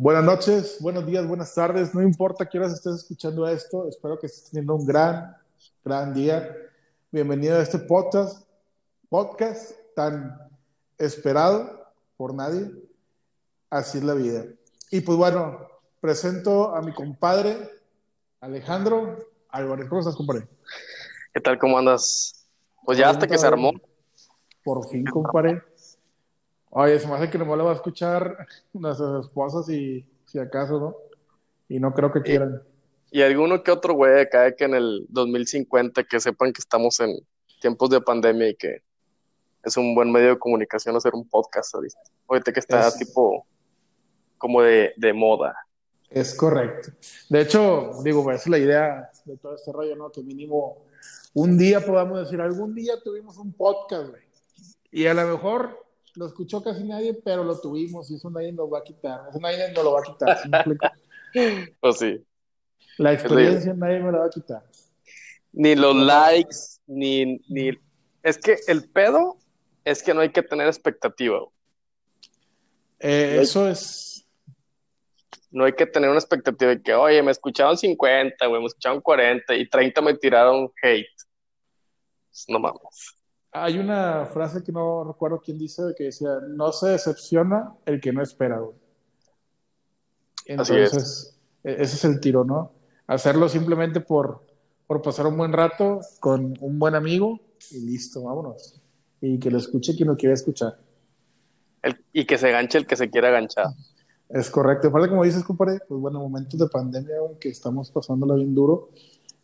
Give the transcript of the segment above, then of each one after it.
Buenas noches, buenos días, buenas tardes. No importa qué horas estés escuchando esto, espero que estés teniendo un gran, gran día. Bienvenido a este podcast, podcast tan esperado por nadie. Así es la vida. Y pues bueno, presento a mi compadre Alejandro Álvarez. ¿Cómo estás, compadre? ¿Qué tal? ¿Cómo andas? Pues ya hasta que se armó. Por fin, compadre. Oye, se me hace que no lo va a escuchar nuestras esposas y si acaso, ¿no? Y no creo que quieran. Y, alguno que otro güey acá que en el 2050 que sepan que estamos en tiempos de pandemia y que es un buen medio de comunicación hacer un podcast ahorita. Ahorita que está tipo como de, de, moda. Es correcto. De hecho, digo, esa es la idea de todo este rollo, ¿no? Que mínimo un día podamos decir, algún día tuvimos un podcast, güey. Y a lo mejor lo escuchó casi nadie, pero lo tuvimos y eso nadie nos va a quitar. Eso nadie nos lo va a quitar. pues sí. La experiencia nadie me la va a quitar. Ni los likes, ni, ni... Es que el pedo es que no hay que tener expectativa. Eh, eso es... No hay que tener una expectativa de que, oye, me escucharon 50, güey, me escucharon 40 y 30 me tiraron hate. Pues, no mames. Hay una frase que no recuerdo quién dice, que decía, no se decepciona el que no espera, güey. Entonces, e-, ese es el tiro, ¿no? Hacerlo simplemente por, por pasar un buen rato con un buen amigo y listo, vámonos. Y que lo escuche quien lo quiera escuchar. y que se ganche el que se quiera ganchar. Es correcto. Aparte, como dices, compadre, pues bueno, momentos de pandemia, que estamos pasándola bien duro.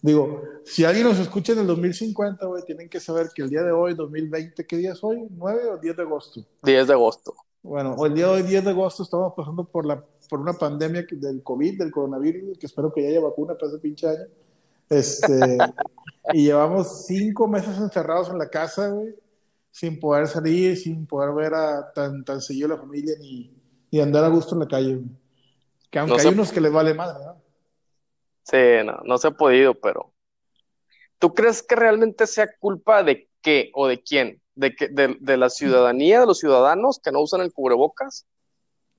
Digo, si alguien nos escucha en el 2050, güey, tienen que saber que el día de hoy, 2020, ¿qué día es hoy? ¿9 o 10 de agosto? 10 de agosto. Bueno, el día de hoy, 10 de agosto, estamos pasando por, la, por una pandemia del COVID, del coronavirus, que espero que ya haya vacuna para ese pinche año. Este, y llevamos cinco meses encerrados en la casa, güey, sin poder salir, sin poder ver a tan, tan seguido la familia, ni, ni andar a gusto en la calle. Que aunque hay unos que les vale madre, ¿no? Sí, no, no se ha podido, pero ¿tú crees que realmente sea culpa de qué o de quién? ¿De, que, de, la ciudadanía, de los ciudadanos que no usan el cubrebocas?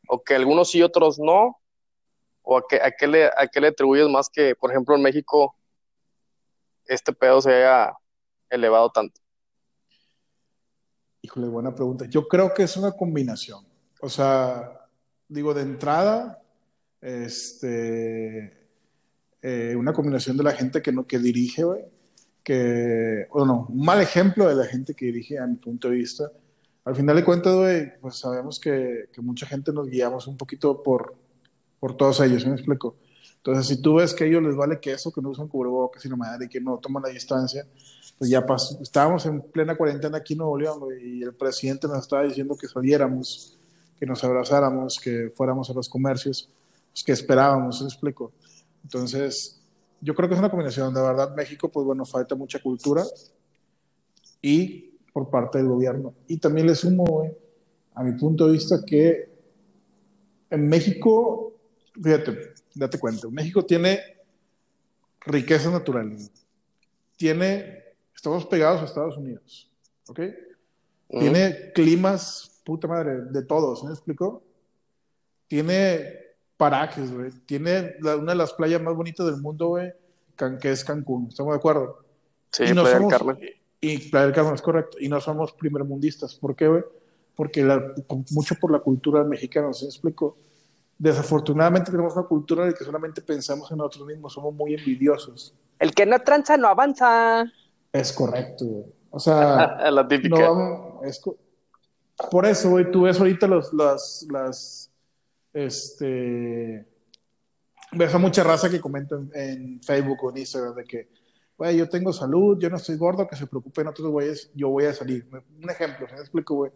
¿O que algunos sí, otros no? ¿O a qué, a qué, le, a qué le atribuyes más que, por ejemplo, en México este pedo se haya elevado tanto? Híjole, buena pregunta. Yo creo que es una combinación. O sea, digo, de entrada, este, eh, una combinación de la gente que, no, que dirige, güey, que, bueno, un mal ejemplo de la gente que dirige a mi punto de vista. Al final de cuentas, güey, pues sabemos que, que, mucha gente nos guiamos un poquito por, por todos ellos, ¿me explico? Entonces, si tú ves que a ellos les vale que eso, que no usan cubrebocas y no madre, y que no toman la distancia, pues ya pasó. Estábamos en plena cuarentena aquí en Nuevo León, güey, y el presidente nos estaba diciendo que saliéramos, que nos abrazáramos, que fuéramos a los comercios, pues que esperábamos, ¿me explico? Entonces, yo creo que es una combinación. De verdad, México, pues bueno, falta mucha cultura y por parte del gobierno. Y también le sumo, a mi punto de vista, que en México, fíjate, date cuenta, México tiene riqueza natural. Tiene, estamos pegados a Estados Unidos, ¿ok? Tiene climas, puta madre, de todos, ¿me explico? Tiene parajes, güey. Tiene una de las playas más bonitas del mundo, güey, que es Cancún. ¿Estamos de acuerdo? Sí, y Playa del Carmen. Y Playa del Carmen es correcto. Y no somos primermundistas. ¿Por qué, güey? Porque mucho por la cultura mexicana, ¿se explico? Desafortunadamente tenemos una cultura de que solamente pensamos en nosotros mismos, somos muy envidiosos. El que no tranza no avanza. Es correcto, güey. O sea, la típica. No por eso, güey, tú ves ahorita los, las, las este, ves a mucha raza que comenta en, Facebook o en Instagram de que, güey, yo tengo salud, yo no estoy gordo, que se preocupen otros güeyes, yo voy a salir. Un ejemplo, ¿me explico, güey?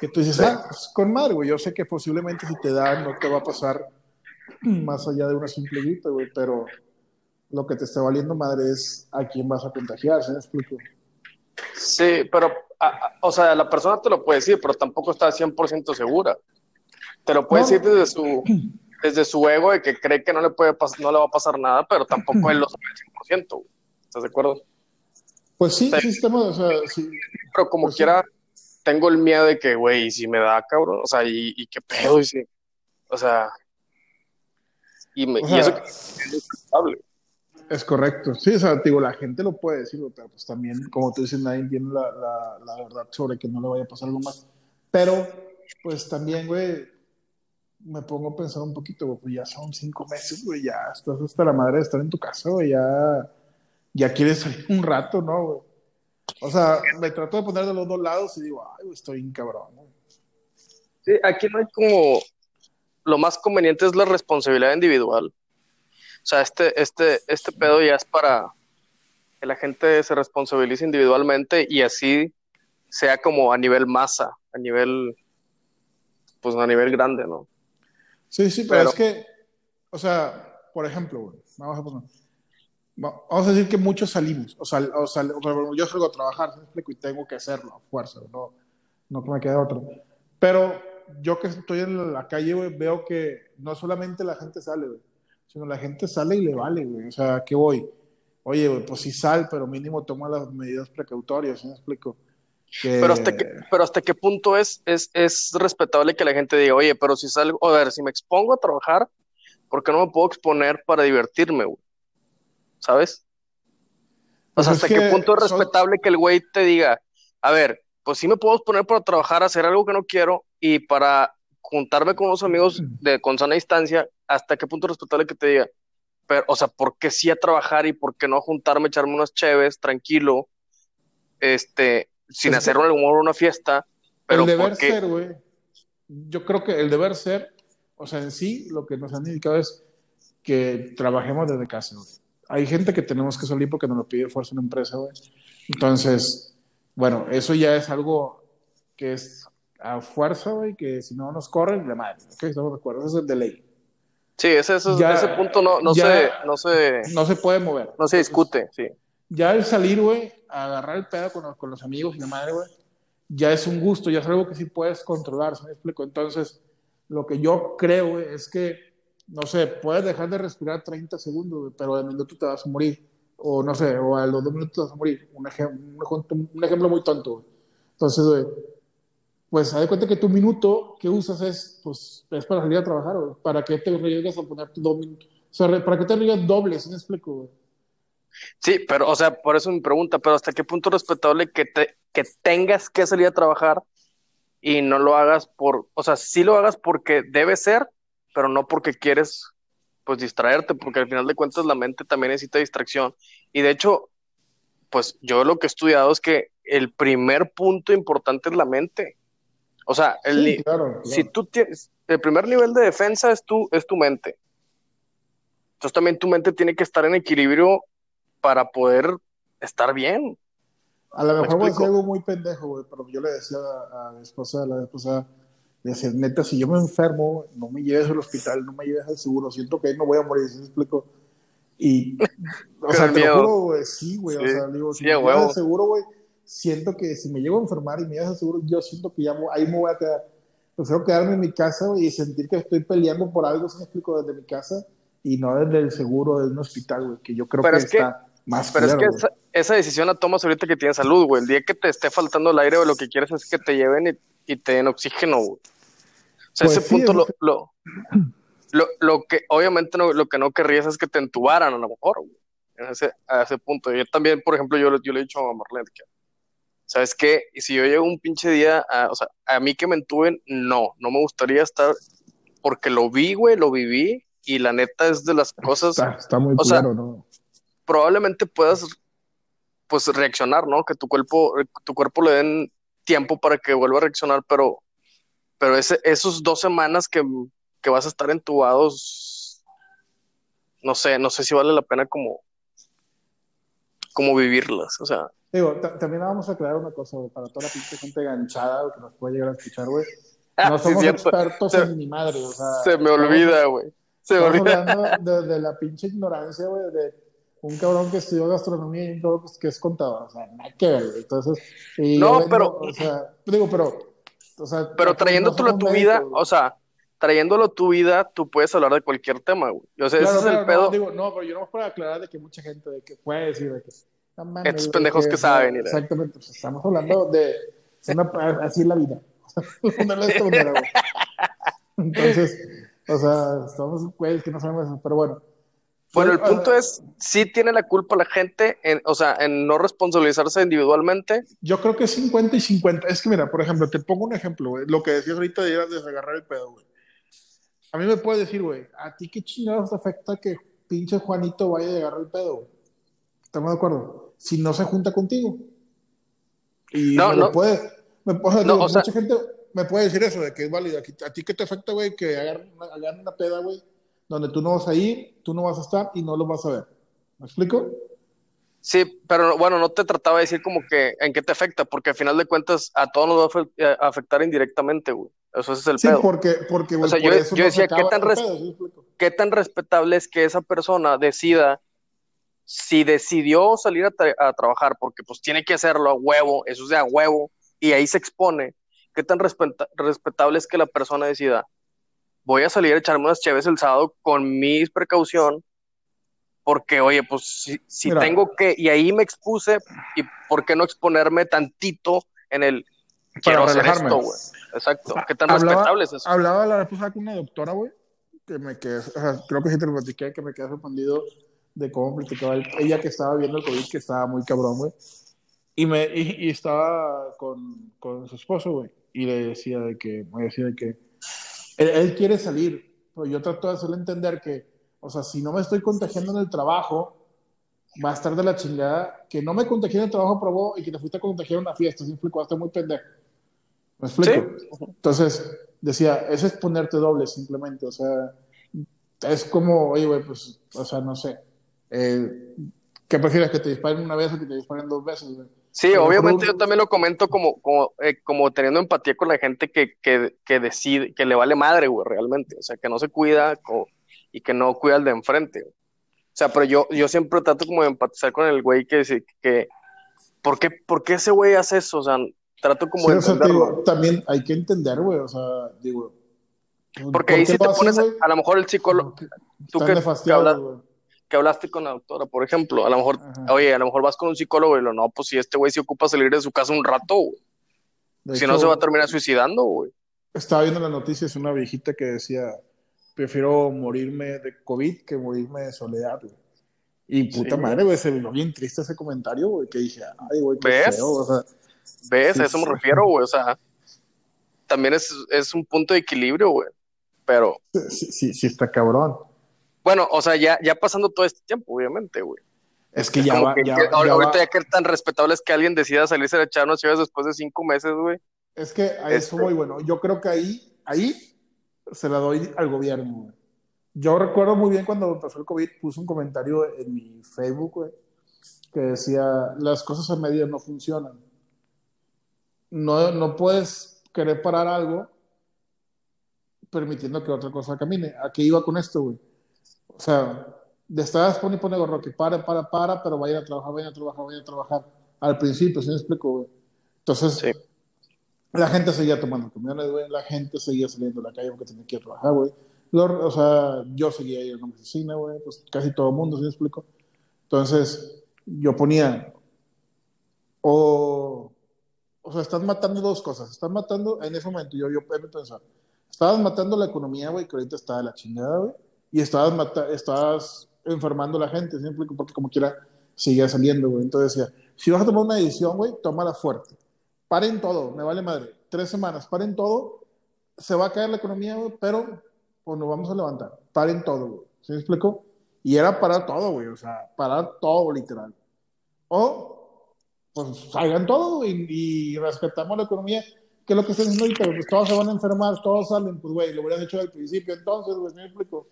Que tú dices, ah, pues con madre, güey, yo sé que posiblemente si te da no te va a pasar más allá de una simple gripe, güey, pero lo que te está valiendo madre es a quién vas a contagiar, ¿me explico? Sí, pero, o sea, la persona te lo puede decir, pero tampoco está 100% segura. Te lo puede decir desde su, desde su ego de que cree que no le, puede no le va a pasar nada, pero tampoco él lo sabe al 100%. ¿Estás de acuerdo? Pues sí, sí, estamos, o sea, sí. Pero como Pues quiera, tengo el miedo de que, güey, si me da, cabrón, o sea, y, y qué pedo, y si, o sea, Y, me, O y eso sea, que es aceptable. Es correcto. Sí, o sea, digo, la gente lo puede decir, pero pues también, como tú dices, nadie tiene la, la, la verdad sobre que no le vaya a pasar algo más. Pero, pues también, güey, me pongo a pensar un poquito, güey, pues ya son cinco meses, güey, ya estás hasta la madre de estar en tu casa, güey, ya, ya quieres salir un rato, ¿no, güey? O sea, me trato de poner de los dos lados y digo, ay, güey, estoy bien cabrón, güey. Sí, aquí no hay como. Lo más conveniente es la responsabilidad individual. O sea, este, este, este pedo ya es para que la gente se responsabilice individualmente y así sea como a nivel masa, a nivel. Pues a nivel grande, ¿no? Sí, sí, pero, Pero- es que, o sea, por ejemplo, vamos a poner, va- vamos a decir que muchos salimos, o sea, o sea, o sea, yo salgo a trabajar, ¿sí me explico? Y tengo que hacerlo a fuerza, no, no que me quede otro. Pero yo que estoy en la calle, güey, veo que no solamente la gente sale, güey, sino la gente sale y le vale, güey, o sea, ¿qué voy? Oye, güey, pues sí sal, pero mínimo toma las medidas precautorias, ¿sí me explico? Que- Pero hasta qué, pero hasta qué punto es, es, es respetable que la gente diga, oye, pero si salgo, a ver, si me expongo a trabajar, ¿por qué no me puedo exponer para divertirme, güey? ¿Sabes? O Pues sea, hasta qué que punto es son- respetable que el güey te diga, a ver, pues sí me puedo exponer para trabajar, hacer algo que no quiero y para juntarme con unos amigos de con sana distancia, hasta qué punto es respetable que te diga, pero, o sea, ¿por qué sí a trabajar y por qué no a juntarme, echarme unas cheves, tranquilo, este, sin Es hacer un humor una fiesta, pero el deber porque, ser, güey. Yo creo que el deber ser, o sea, en sí, lo que nos han indicado es que trabajemos desde casa, güey. Hay gente que tenemos que salir porque nos lo pide fuerza una empresa, güey. Entonces, bueno, eso ya es algo que es a fuerza, güey, que si no nos corren, de madre. Ok, estamos de acuerdo, eso es de ley. sí, ese, ese, Ya- ese punto no, no se, no se, No se puede mover. no se discute, sí. Ya el salir, güey, a agarrar el pedo con con los amigos y la madre, güey, ya es un gusto, ya es algo que sí puedes controlar, ¿sí me explico? Entonces, lo que yo creo, güey, es que, no sé, puedes dejar de respirar 30 segundos, güey, pero de minuto te vas a morir. O no sé, o a los dos minutos te vas a morir. Un, ejem- un, un ejemplo muy tonto, güey. Entonces, güey, pues haz de cuenta que tu minuto que usas es, pues, es para salir a trabajar, güey. ¿Para qué te arriesgas a poner tus dos minutos? O sea, ¿para qué te arriesgas doble, ¿sí me explico, güey? Sí, pero, o sea, por eso mi pregunta, pero ¿hasta qué punto es respetable que te, que tengas que salir a trabajar y no lo hagas por, o sea, sí lo hagas porque debe ser, pero no porque quieres, pues, distraerte, porque al final de cuentas la mente también necesita distracción. Y de hecho, pues, yo lo que he estudiado es que el primer punto importante es la mente. O sea, el, Sí, claro, claro. si tú tienes, el primer nivel de defensa es tu, es tu mente. Entonces también tu mente tiene que estar en equilibrio para poder estar bien. A lo ¿Me mejor voy a decir algo muy pendejo, güey, pero yo le decía a, a mi esposa, la esposa, le decía, neta, si yo me enfermo, no me lleves al hospital, no me lleves al seguro, siento que ahí no voy a morir, ¿sí me explico? Y, o sea, te lo juro, güey, sí, güey, Sí, o sea, digo, si sí, me a llevas al seguro, güey, siento que si me llego a enfermar y me llevas al seguro, yo siento que ya ahí me voy a quedar. Prefiero quedarme en mi casa güey, y sentir que estoy peleando por algo, ¿sí me explico? Desde mi casa y no desde el seguro de un hospital, güey, que yo creo Pero que es que- está más Pero es que esa, esa decisión la tomas ahorita que tienes salud, güey. El día que te esté faltando el aire, güey, lo que quieres es que te lleven y, y te den oxígeno, güey. O sea, Pues ese sí, punto es lo, lo lo, lo, lo que, obviamente no, lo que no querrías es que te entubaran a lo mejor, güey. En ese, a ese punto. Yo también, por ejemplo, yo, le- yo le he dicho a Marlene que, ¿sabes qué? Y si yo llego un pinche día, a, o sea, a mí que me entuben, no, no me gustaría estar, porque lo vi, güey, lo viví, y la neta es de las cosas, Está, está muy o sea, culero, ¿no? Probablemente puedas pues reaccionar, ¿no? Que tu cuerpo, tu cuerpo le den tiempo para que vuelva a reaccionar, pero, pero ese, esos dos semanas que, que vas a estar entubados, no sé, no sé si vale la pena como, como vivirlas, o sea, Digo, ta- también vamos a aclarar una cosa, güey, para toda la pinche gente enganchada güey, que nos puede llegar a escuchar, güey. Ah, No sí, somos cierto. expertos Se- en ni madre, o sea. se me olvida, güey, se me olvida. hablando de, de la pinche ignorancia, güey, de un cabrón que estudió gastronomía y todo, pues, que es contador, o sea, nada que ver. Entonces, y No, pero- o sea, digo, pero, o sea, Pero no trayéndolo a tu vida, güey. o sea, trayéndolo a tu vida, tú puedes hablar de cualquier tema, güey. O sea, Claro, ese es el pedo. no, digo, no, pero yo no para aclarar de que mucha gente de que puede decir de que no Estos pendejos que sea, saben, Exactamente, pues estamos hablando de una- así es la vida. Entonces, O sea, estamos güeyes que no sabemos eso, pero bueno. Bueno, el punto es, sí tiene la culpa la gente, en, o sea, en no responsabilizarse individualmente. Yo creo que es 50 y 50. Es que mira, por ejemplo, te pongo un ejemplo, güey. Lo que decías ahorita de ir a desagarrar el pedo, güey. A mí me puedes decir, güey, ¿a ti qué chingados te afecta que pinche Juanito vaya a agarrar el pedo, güey? ¿Estamos de acuerdo? Si no se junta contigo. Y No, me no. puede, me, o sea, No, digo, o sea- mucha gente me puede decir eso, de que es válido. ¿A ti qué te afecta, güey, que agarren una, agarren una peda, güey, donde tú no vas a ir, tú no vas a estar y no lo vas a ver? ¿Me explico? Sí, pero bueno, no te trataba de decir como que en qué te afecta, porque al final de cuentas a todos nos va a a afectar indirectamente, güey. Eso es el Sí, pedo. porque, porque güey, O sea, por yo- eso decía, ¿qué tan. ¿Qué tan respetable es que esa persona decida si decidió salir a, tra- a trabajar, porque pues tiene que hacerlo a huevo, eso es de a huevo, y ahí se expone? ¿Qué tan respeta- respetable es que la persona decida, voy a salir a echarme unas cheves el sábado con mi precaución, porque oye, pues si, si Mira. tengo que, y ahí me expuse, ¿y por qué no exponerme tantito en el, quiero hacer esto, güey? Exacto, ¿qué tan Hablaba- respetable es eso? Hablaba la pasada con una doctora, güey, que me quedé, o sea, creo que sí te lo platiqué, que me quedé sorprendido de cómo platicaba el- ella que estaba viendo el COVID, que estaba muy cabrón, güey. Y, me, y, y estaba con, con su esposo, güey, y le decía de que, me decía de que él, él quiere salir, pero yo trato de hacerle entender que, o sea, si no me estoy contagiando en el trabajo, va a estar de la chingada, que no me contagié en el trabajo probó y que te fuiste a contagiar en una fiesta, ¿sí me explico? Hasta muy pendejo. ¿Me explico? Entonces, decía, eso es ponerte doble simplemente, o sea, es como, oye, güey, pues, o sea, no sé, eh, ¿qué prefieres, que te disparen una vez o que te disparen dos veces, güey? Sí, obviamente yo también lo comento como, como, eh, como teniendo empatía con la gente que, que, que decide, que le vale madre, güey, realmente. O sea, que no se cuida co- y que no cuida al de enfrente. güey. O sea, pero yo, yo siempre trato como de empatizar con el güey que dice que, ¿por qué, por qué ese güey hace eso? O sea, trato como Sí, de o sea, digo, también hay que entender, güey, o sea, digo, Porque ¿por ahí lo te pones, a, lo mejor el psicólogo, tú que, que, nefastiados, habla- güey. Que hablaste con la doctora, por ejemplo, a lo mejor, Ajá. oye, a lo mejor vas con un psicólogo y lo, no, pues si este güey se ocupa salir de su casa un rato, güey. Si no hecho, se va a terminar suicidando, güey. Estaba viendo las noticias una viejita que decía, prefiero morirme de COVID que morirme de soledad, güey. Y puta Sí. madre, güey, se vio bien triste ese comentario, güey, que dije, ay, güey, qué ¿Ves? feo, o sea, ¿Ves? Sí, a eso me sí. refiero, güey. O sea, también es, es un punto de equilibrio, güey. Pero, sí, sí, sí está cabrón. Bueno, o sea, ya, ya pasando todo este tiempo, obviamente, güey. Es que Es ya va, que, ya, que ya ahor- ahorita va- ya que tan respetable es que alguien decida salirse a echar unas chaves después de cinco meses, güey. Es que a eso Este- voy, bueno, yo creo que ahí, ahí se la doy al gobierno, güey. Yo recuerdo muy bien cuando pasó el COVID, puse un comentario en mi Facebook, güey, que decía, las cosas a medida no funcionan. No, no puedes querer parar algo permitiendo que otra cosa camine. ¿A qué iba con esto, güey? O sea, de estar pone y pone gorro, que para, para, para, pero vayan a trabajar, vayan a trabajar, vayan a trabajar. Al principio, ¿sí me explico, güey? Entonces, Sí. la gente seguía tomando camiones, güey. La gente seguía saliendo a la calle porque tenía que ir a trabajar, güey. O sea, yo seguía yendo a una oficina, güey. Pues casi todo el mundo, ¿sí me explico? Entonces, yo ponía, o, o sea, estás matando dos cosas. Estás matando, en ese momento, yo, yo pensaba, estabas matando la economía, güey, que ahorita está de la chingada, güey. Y estabas, mata- estabas enfermando a la gente, ¿sí? Porque como quiera, seguía saliendo, güey. Entonces decía, si vas a tomar una decisión, güey, tómala fuerte paren todo, me vale madre. Tres semanas, paren todo. Se va a caer la economía, güey, pero pues nos vamos a levantar. Paren todo, güey. ¿Sí me explico? Y era parar todo, güey. O sea, parar todo, literal. O, pues salgan todo y, rescatamos la economía. ¿Qué es lo que están diciendo ahorita? Pues todos se van a enfermar, todos salen. Pues, güey, lo hubieran hecho al principio entonces, güey. ¿Sí me explico?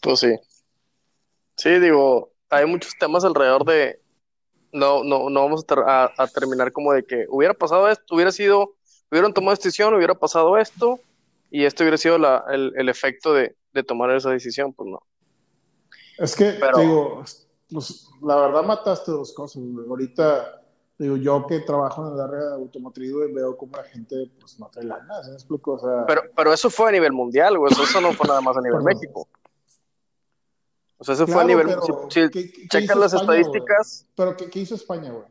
Pues sí. Sí, digo, hay muchos temas alrededor de. No, no, no vamos a, ter- a- a terminar como de que hubiera pasado esto, hubiera sido, hubieran tomado decisión, hubiera pasado esto, y esto hubiera sido la- el, el efecto de, de tomar esa decisión, pues no. Es que, Pero- digo, pues, la verdad mataste dos cosas. Ahorita, digo, yo que trabajo en el área automotriz, güey, veo como la gente, pues, no trae lana, ¿sí me explico? O sea, Pero, pero eso fue a nivel mundial, güey, eso, no fue nada más a nivel. México. O sea, eso fue a nivel. pero si- si ¿qué- qué checas las España, güey? estadísticas, Pero, ¿qué, qué hizo España, güey?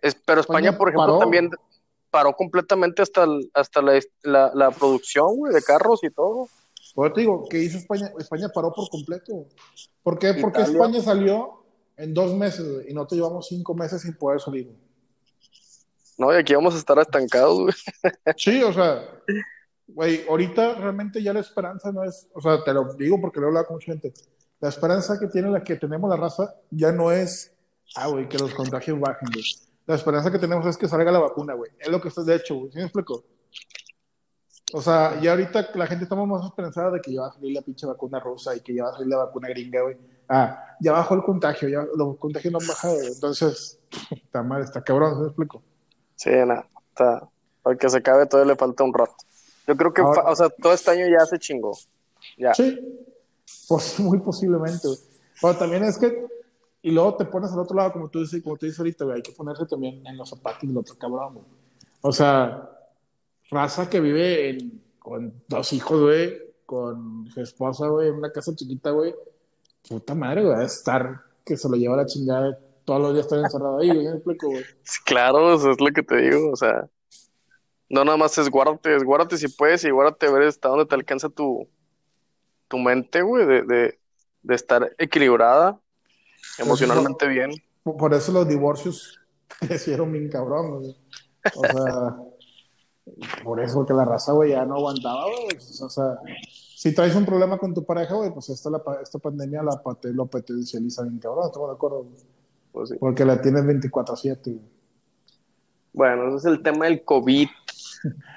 es- pero España, España por ejemplo, paró. también paró completamente hasta, el- hasta la, la, la producción, güey, de carros y todo. Por te digo, ¿qué hizo España? España paró por completo. ¿Por qué? Porque. España salió en dos meses güey, y no te llevamos cinco meses sin poder salir. güey. No, y aquí vamos a estar estancados, güey. Sí, o sea, güey, ahorita realmente ya la esperanza no es, o sea, te lo digo porque lo he hablado con mucha gente. La esperanza que tiene la que tenemos la raza ya no es, ah, güey, que los contagios bajen, güey. La esperanza que tenemos es que salga la vacuna, güey. Es lo que está de hecho, güey. ¿Sí me explico? O sea, ya ahorita la gente estamos más esperanzada de que ya va a salir la pinche vacuna rusa y que ya va a salir la vacuna gringa, güey. Ah, ya bajó el contagio, ya los contagios no han bajado, güey. Entonces, está mal, está cabrón, ¿sí me explico? Sí, nada, está. Para que se acabe todavía le falta un rato. Yo creo que, Ahora- o sea, todo este año ya se chingó. Ya. Sí, pues muy posiblemente, güey. Pero también es que, y luego te pones al otro lado, como tú dices, como tú dices ahorita, güey, hay que ponerse también en los zapatos del otro cabrón, güey. O sea, raza que vive con dos hijos, güey, con su esposa, güey, en una casa chiquita, güey. Puta madre, güey, estar que se lo lleva la chingada todos los días estar encerrado ahí, güey, Claro, eso es lo que te digo, o sea, no nada más es guárdate, es guárdate si puedes y guárdate a ver hasta dónde te alcanza tu, tu mente, güey, de, de, de estar equilibrada, emocionalmente bien. Por, eso los divorcios crecieron bien cabrón, güey. O sea, por eso, porque la raza, güey, ya no aguantaba, güey. O sea, si traes un problema con tu pareja, güey, pues esta, la, esta pandemia la, lo potencializa bien cabrón, ¿estamos de acuerdo? Pues sí. Porque la tienes 24-7, güey. Bueno, ese es el tema del COVID.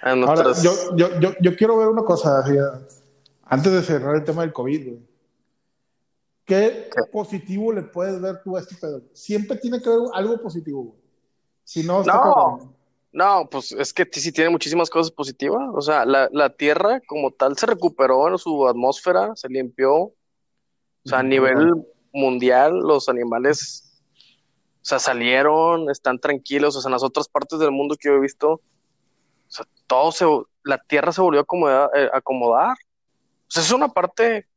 A Ahora, yo, yo, yo, yo quiero ver una cosa, así, antes de cerrar el tema del COVID, güey. ¿Qué positivo le puedes ver tú a este pedo? Siempre tiene que haber algo positivo, güey. Si no, está No. No, pues es que sí tiene muchísimas cosas positivas. O sea, la, la Tierra como tal se recuperó en su atmósfera, se limpió. O sea, a nivel mundial, los animales, o sea, salieron, están tranquilos. O sea, en las otras partes del mundo que yo he visto, o sea, todo se, la Tierra se volvió a acomodar. eh, acomodar. Sea, es una parte,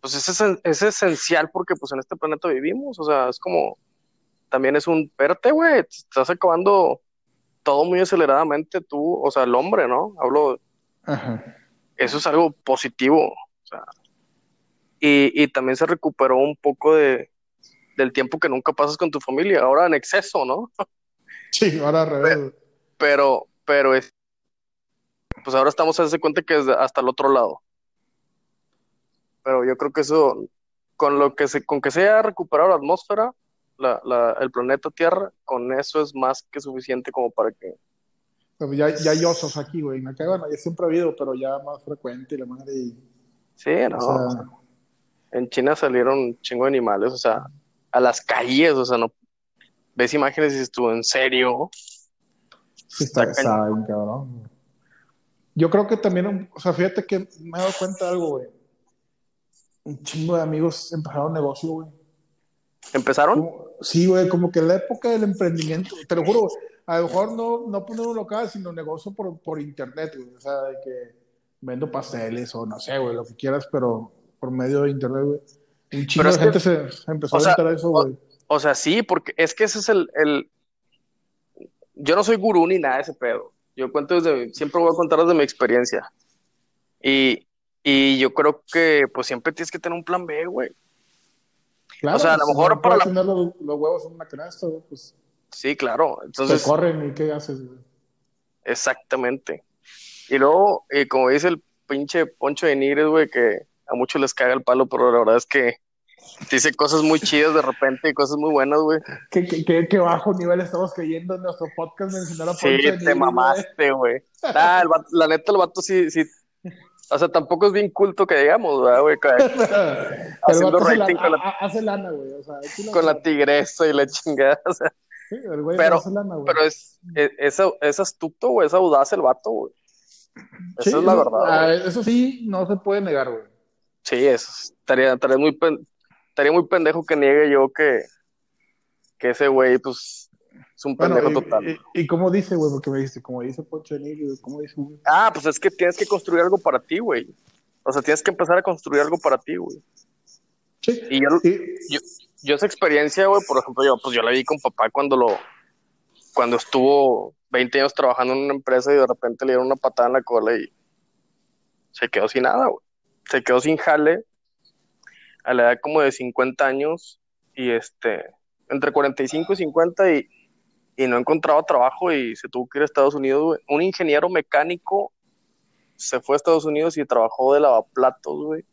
pues es, esen- es esencial porque pues en este planeta vivimos. O sea, es como, también es un, espérate, güey, estás acabando todo muy aceleradamente tú, o sea, el hombre, ¿no? Hablo, Ajá. eso es algo positivo. o sea, y, y también se recuperó un poco de, del tiempo que nunca pasas con tu familia, ahora en exceso, ¿no? Sí, ahora al revés. Pero, pero es, pues ahora estamos a darse cuenta que es hasta el otro lado. Pero yo creo que eso, con lo que se, con que se haya recuperado la atmósfera, la, la, el planeta Tierra, con eso es más que suficiente como para que Pero ya, ya hay osos aquí, güey. Acá, bueno, ya siempre ha habido, pero ya más frecuente y la madre. Y, Sí, no. o sea, En China salieron un chingo de animales, o sea, a las calles, o sea, no ves imágenes y tú, ¿en serio? sí está, Está cabrón. Yo creo que también, o sea, fíjate que me he dado cuenta de algo, güey. Un chingo de amigos empezaron negocio, güey. ¿Empezaron? Como- sí, güey, como que en la época del emprendimiento, te lo juro, a lo mejor no, no poner un local, sino negocio por, por internet, güey. O sea, de que vendo pasteles o no sé, güey, lo que quieras, pero por medio de internet, güey. Un chingo de gente que- se, se empezó a de eso, o- güey. O sea, sí, porque es que ese es el, el... Yo no soy gurú ni nada de ese pedo. Yo cuento desde, siempre voy a contar desde mi experiencia. Y, y yo creo que pues siempre tienes que tener un plan B, güey. Claro, o sea, a lo pues, mejor no para la- tener los, los huevos en una canasta, pues Sí, claro. te Entonces, corren y ¿qué haces, güey? exactamente. Y luego, eh, como dice el pinche Poncho de Nigres, güey, que a muchos les caga el palo, pero la verdad es que dice cosas muy chidas de repente y cosas muy buenas, güey. ¿Qué, qué, qué, qué bajo nivel estamos cayendo en nuestro podcast mencionar a Sí, Poncho de te mamaste, güey. Ah, vato- la neta, el vato sí, sí. O sea, tampoco es bien culto que digamos, ¿verdad, güey? Haciendo rating con la- a- hace lana, güey. O sea, con la tigresa y la chingada. O sea, Sí, el güey pero- hace lana, güey. pero es, es, es, es astuto, güey, es audaz el vato, güey. Esa Sí, es la verdad, ah, güey. Eso sí, no se puede negar, güey. Sí, eso estaría, estaría muy pen- estaría muy pendejo que niegue yo que, que ese güey, pues, es un Bueno, pendejo y, total. y, y como dice, güey, porque me dijiste, como dice Poncho de Nigris, ¿cómo dice, güey? Ah, pues es que tienes que construir algo para ti, güey. O sea, tienes que empezar a construir algo para ti, güey. Sí. Y yo, yo, yo esa experiencia, güey, por ejemplo, yo, pues yo la vi con papá cuando lo, cuando estuvo 20 años trabajando en una empresa y de repente le dieron una patada en la cola y se quedó sin nada, güey. se quedó sin jale a la edad como de 50 años y este, entre 45 y 50 y, y no encontraba trabajo y se tuvo que ir a Estados Unidos, güey. Un ingeniero mecánico se fue a Estados Unidos y trabajó de lavaplatos, güey.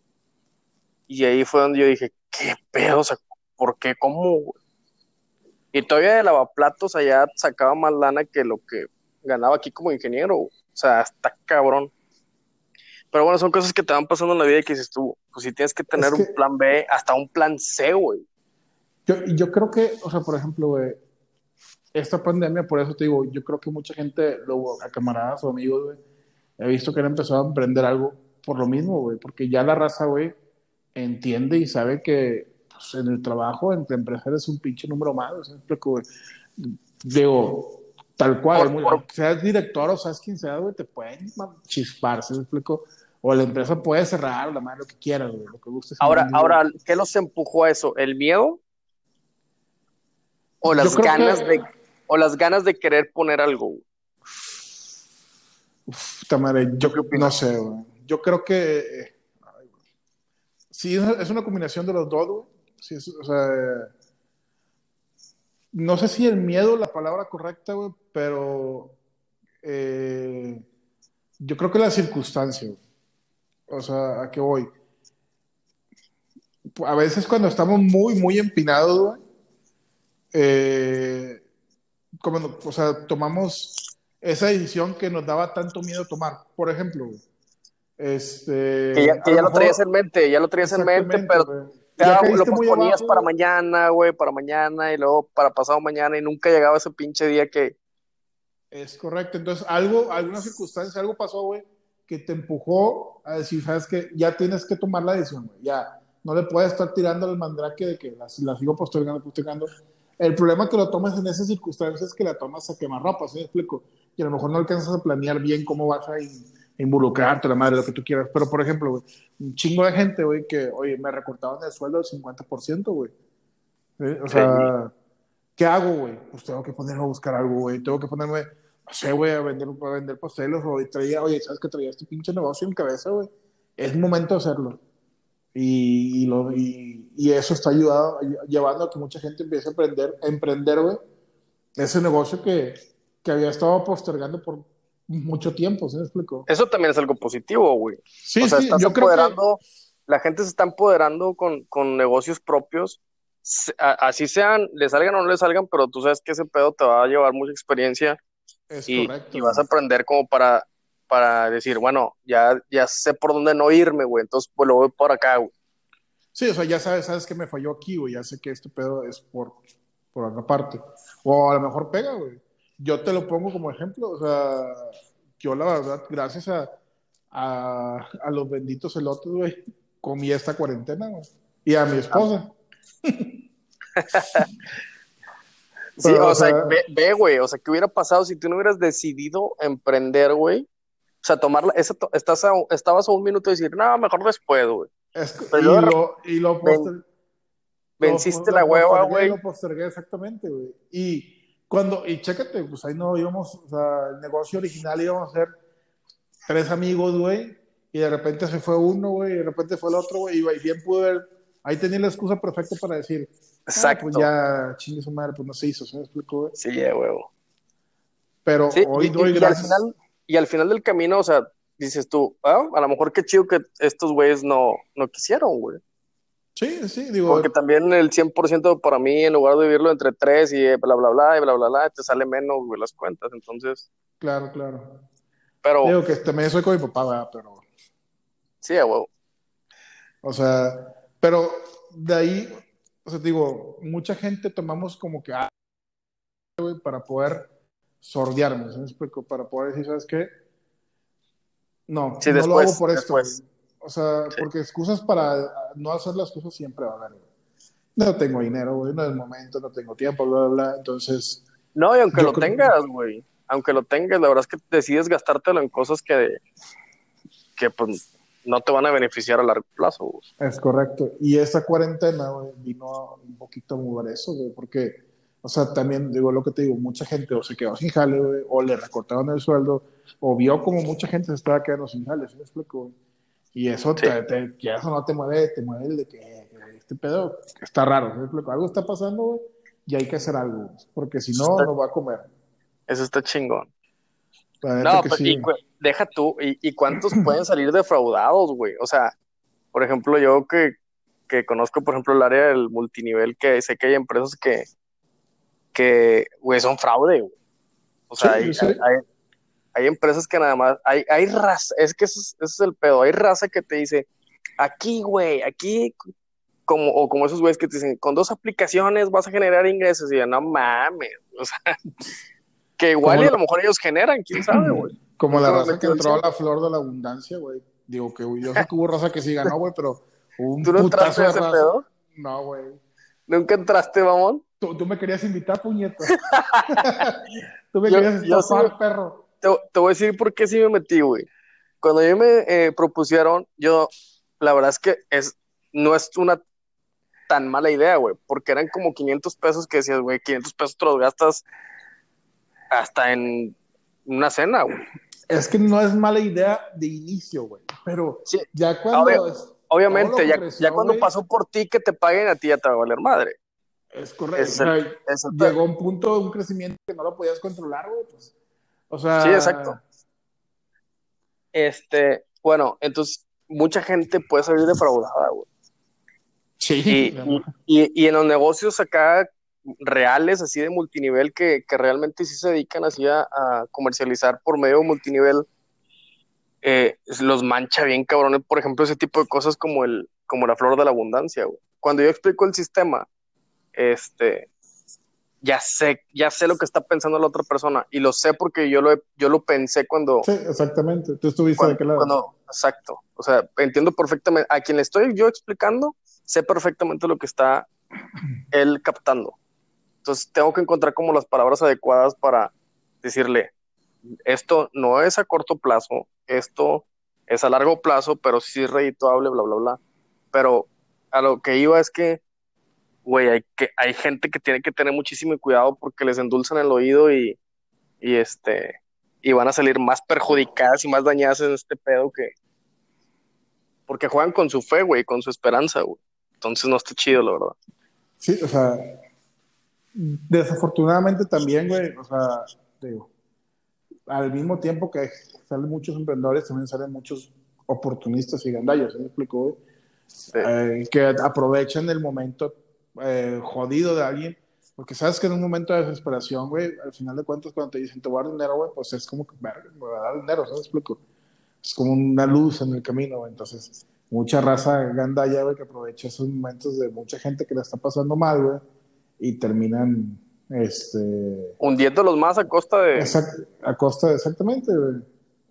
Y ahí fue donde yo dije, ¿qué pedo? O sea, ¿por qué? ¿Cómo? Y todavía de lavaplatos allá sacaba más lana que lo que ganaba aquí como ingeniero. O sea, está cabrón. Pero bueno, son cosas que te van pasando en la vida y que dices tú, pues si tienes que tener un plan B, hasta un plan C, güey. Yo, yo creo que, o sea, por ejemplo, güey, esta pandemia, por eso te digo, yo creo que mucha gente, luego, a camaradas o amigos, güey, he visto que han empezado a emprender algo por lo mismo, güey, porque ya la raza, güey, entiende y sabe que pues, en el trabajo, entre empresarios, es un pinche número más, güey. Digo, tal cual, seas director o seas quien sea, güey, te pueden chispar, ¿se me explico? O la empresa puede cerrar, la madre, lo que quieras, güey, lo que gustes. Ahora, ahora, ¿qué los empujó a eso? ¿El miedo? ¿O las ganas de o las ganas de querer poner algo? Uf, madre, yo no sé, güey. Yo creo que eh, sí, es una combinación de los dos, güey. Sí, o sea, no sé si el miedo es la palabra correcta, güey, pero eh, yo creo que la circunstancia, o sea, ¿a qué voy? A veces cuando estamos muy, muy empinados, güey, eh, como, o sea, tomamos esa decisión que nos daba tanto miedo tomar. Por ejemplo, este... Que ya, lo traías en mente, ya lo traías en mente, pero ya lo posponías para mañana, güey, para mañana y luego para pasado mañana y nunca llegaba ese pinche día que... Es correcto, entonces algo, alguna circunstancia, algo pasó, güey, que te empujó a decir, sabes que ya tienes que tomar la decisión, güey, ya, no le puedes estar tirando el mandrake de que la, la sigo postergando, postergando. El problema que lo tomas en esas circunstancias es que la tomas a quemarropa, ¿sí me explico? Y a lo mejor no alcanzas a planear bien cómo vas a involucrarte, la madre, lo que tú quieras. Pero, por ejemplo, güey, un chingo de gente, güey, que, oye, me recortaban el sueldo del 50%, güey. O sea, ¿qué hago, güey? Pues tengo que ponerme a buscar algo, güey. Tengo que ponerme, no sé, güey, a vender, a vender pasteles, o traía, oye, ¿sabes que traía este pinche negocio en cabeza, güey? Es momento de hacerlo. Y, y, lo, y, y, eso está ayudando, llevando a que mucha gente empiece a emprender, a emprender, ese negocio que, que había estado postergando por mucho tiempo, ¿se me explico? Eso también es algo positivo, güey. Sí, o sea, sí, yo creo que... la gente se está empoderando con, con negocios propios, así sean, le salgan o no le salgan, pero tú sabes que ese pedo te va a llevar mucha experiencia es y, correcto, y vas a aprender como para, para decir, bueno, ya, ya sé por dónde no irme, güey, entonces pues lo voy por acá, güey. Sí, o sea, ya sabes, sabes que me falló aquí, güey, ya sé que este pedo es por, por otra parte. O a lo mejor pega, güey yo te lo pongo como ejemplo, o sea, yo la verdad, gracias a, a, a los benditos elotes, güey, comí esta cuarentena, güey, y a mi esposa. sí, o, sea, ve, güey, o sea, ¿qué hubiera pasado si tú no hubieras decidido emprender, güey? O sea, tomarla, esa, estás estabas a un minuto de decir, no, mejor después, güey. y, lo, y lo, Venciste la hueva, güey. Lo postergué exactamente, güey. Y cuando, y chécate, pues ahí no íbamos, o sea, el negocio original íbamos a ser tres amigos, güey, y de repente se fue uno, güey, y de repente fue el otro, güey, y bien pude ver, ahí tenía la excusa perfecta para decir, Exacto. pues ya, chingue su madre, pues no se hizo, ¿se me explicó, güey? Sí, ya, huevo. Pero hoy gracias. Y al, final, y al final del camino, o sea, dices tú, ah, a lo mejor qué chido que estos güeyes no, no quisieron, güey. Sí, sí, digo. Porque también el 100% para mí, en lugar de vivirlo entre tres y bla, bla, bla, y bla, bla, bla, te sale menos, güey, las cuentas, entonces. Claro, claro. Pero. Digo que también soy con mi papá, ¿verdad? Pero. Sí, a huevo. O sea, pero de ahí, o sea, digo, mucha gente tomamos como que, ah, güey, para poder sordearme, ¿me explico? Para poder decir, ¿sabes qué? No, no lo hago por esto. Después. O sea, porque excusas para no hacer las cosas siempre va a haber. No tengo dinero, güey, no es el momento, no tengo tiempo, bla, bla, bla. Entonces. No, y aunque lo tengas, güey, aunque lo tengas, la verdad es que decides gastártelo en cosas que, que pues, no te van a beneficiar a largo plazo, güey. Es correcto. Y esta cuarentena, güey, vino un poquito a mover eso, güey, porque, o sea, también digo lo que te digo, mucha gente o se quedó sin jale, güey, o le recortaron el sueldo, o vio como mucha gente se estaba quedando sin jale, ¿sí me explico? Y eso, te, te, eso no te mueve, te mueve el de que este pedo está raro. Algo está pasando, güey, y hay que hacer algo, porque si no, no va a comer. Eso está chingón. No, pero y, deja tú, y, y cuántos pueden salir defraudados, güey? O sea, por ejemplo, yo que, que conozco, por ejemplo, el área del multinivel, que sé que hay empresas que, que, güey, son fraude, güey. O sea, hay, Hay, empresas que nada más, hay, hay raza, es que ese, es el pedo, hay raza que te dice, aquí, güey, aquí, como, o como esos güeyes que te dicen, con dos aplicaciones vas a generar ingresos, y yo, no mames, o sea, que igual y a lo mejor ellos generan, quién sabe, güey. Como la raza que entró a la flor de la abundancia, güey. Digo que yo sé que hubo raza que sí ganó, güey, pero un ¿Tú no entraste a ese pedo? No, güey. ¿Nunca entraste, mamón? Tú, tú me querías invitar, puñeta. tú me querías estafar, perro. Te, te, voy a decir por qué sí me metí, güey. Cuando yo me eh, propusieron, yo, la verdad es que es, no es una tan mala idea, güey, porque eran como 500 pesos que decías, güey, 500 pesos te los gastas hasta en una cena, güey. Es que no es mala idea de inicio, güey, pero ya cuando... obviamente, ya, ya, cuando pasó por ti que te paguen a ti ya te va a valer madre. Es correcto. llegó un punto de un crecimiento que no lo podías controlar, güey. Pues. O sea. Sí, exacto. Este, bueno, entonces mucha gente puede salir defraudada, güey. Sí. Y, y, en los negocios acá reales, así de multinivel, que, que realmente sí se dedican así a, comercializar por medio de multinivel, eh, los mancha bien cabrones, por ejemplo, ese tipo de cosas como el, como la flor de la abundancia, güey. Cuando yo explico el sistema, este, ya sé, ya sé lo que está pensando la otra persona y lo sé porque yo lo, yo lo pensé cuando... Sí, exactamente, tú estuviste de aquel lado. exacto, o sea, entiendo perfectamente, a quien le estoy yo explicando, sé perfectamente lo que está él captando. Entonces tengo que encontrar como las palabras adecuadas para decirle, esto no es a corto plazo, esto es a largo plazo, pero sí es redituable, bla, bla, bla. Pero a lo que iba es que güey, hay, que, hay gente que tiene que tener muchísimo cuidado porque les endulzan el oído y, y este y van a salir más perjudicadas y más dañadas en este pedo que porque juegan con su fe, güey, con su esperanza, güey. Entonces no está chido, la verdad. Sí, o sea, desafortunadamente también, güey, o sea, digo, al mismo tiempo que salen muchos emprendedores, también salen muchos oportunistas y gandallos, ¿me explico? Eh, que aprovechan el momento eh, jodido de alguien, porque sabes que en un momento de desesperación, güey, al final de cuentas, cuando te dicen te voy a dar dinero, güey, pues es como que, me va a dar dinero, ¿sabes? Explico. Es como una luz en el camino, güey. Entonces, mucha raza gandalla, güey, que aprovecha esos momentos de mucha gente que la está pasando mal, güey, y terminan, este... Hundiéndolos más a costa de... a costa de, exactamente, güey.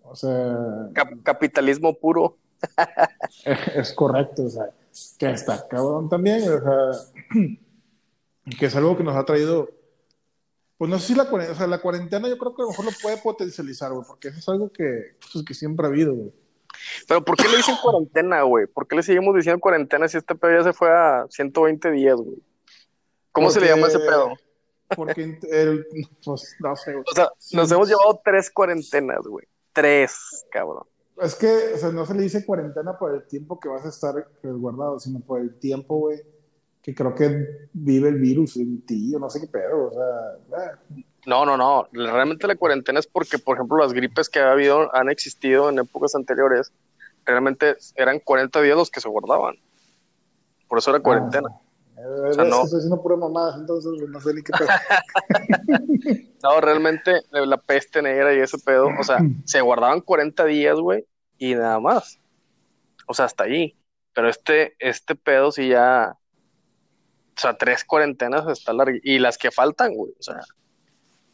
O sea... capitalismo puro. es correcto, o sea que está cabrón también, o sea, que es algo que nos ha traído, pues no sé si la cuarentena, o sea, la cuarentena yo creo que a lo mejor lo puede potencializar, güey, porque eso es algo que, pues, que siempre ha habido, güey. Pero ¿por qué le dicen cuarentena, güey? ¿Por qué le seguimos diciendo cuarentena si este pedo ya se fue a 120 días, güey? ¿Cómo se le llama ese pedo? Porque el, pues no sé, O sea, nos hemos llevado tres cuarentenas, güey. Tres, cabrón. Es que, o sea, no se le dice cuarentena por el tiempo que vas a estar resguardado, sino por el tiempo, güey, que creo que vive el virus en ti, o no sé qué pedo, o sea. Eh. No, no, no. Realmente la cuarentena es porque, por ejemplo, las gripes que ha habido, han existido en épocas anteriores, realmente eran 40 días los que se guardaban. Por eso era cuarentena. Ah, o sea, no. Estoy haciendo pura mamada, entonces no sé ni qué pedo. no, realmente la peste negra y ese pedo, o sea, se guardaban 40 días, güey, y nada más. O sea, hasta ahí. Pero este, este pedo sí ya. O sea, tres cuarentenas está largo. Y las que faltan, güey. O sea.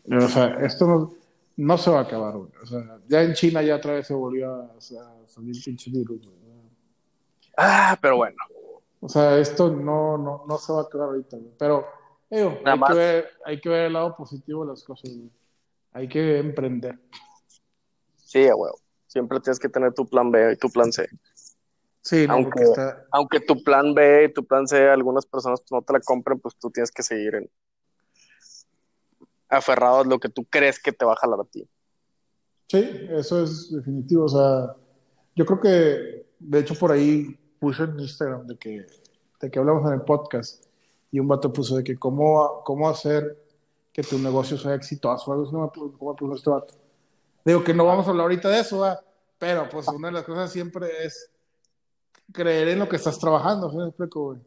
O sea, esto no, se va a acabar, güey. O sea, ya en China ya otra vez se volvió a, salir pinche virus, güey. Ah, pero bueno. O sea, esto no, no, no se va a acabar ahorita, güey. Pero hay, que ver, hay que ver el lado positivo de las cosas, Hay que emprender. Sí, güey. Siempre tienes que tener tu plan B y tu plan C. Sí, aunque, aunque tu plan B y tu plan C, algunas personas no te la compren, pues tú tienes que seguir en, aferrado a lo que tú crees que te va a jalar a ti. Sí, eso es definitivo. O sea, yo creo que de hecho, por ahí puse en Instagram de que, de que hablamos en el podcast y un vato puso de que cómo, cómo hacer que tu negocio sea exitoso. Algo no me ¿Cómo puso este vato? Digo que no vamos a hablar ahorita de eso, ¿va? pero pues una de las cosas siempre es creer en lo que estás trabajando. ¿sí me explico, güey?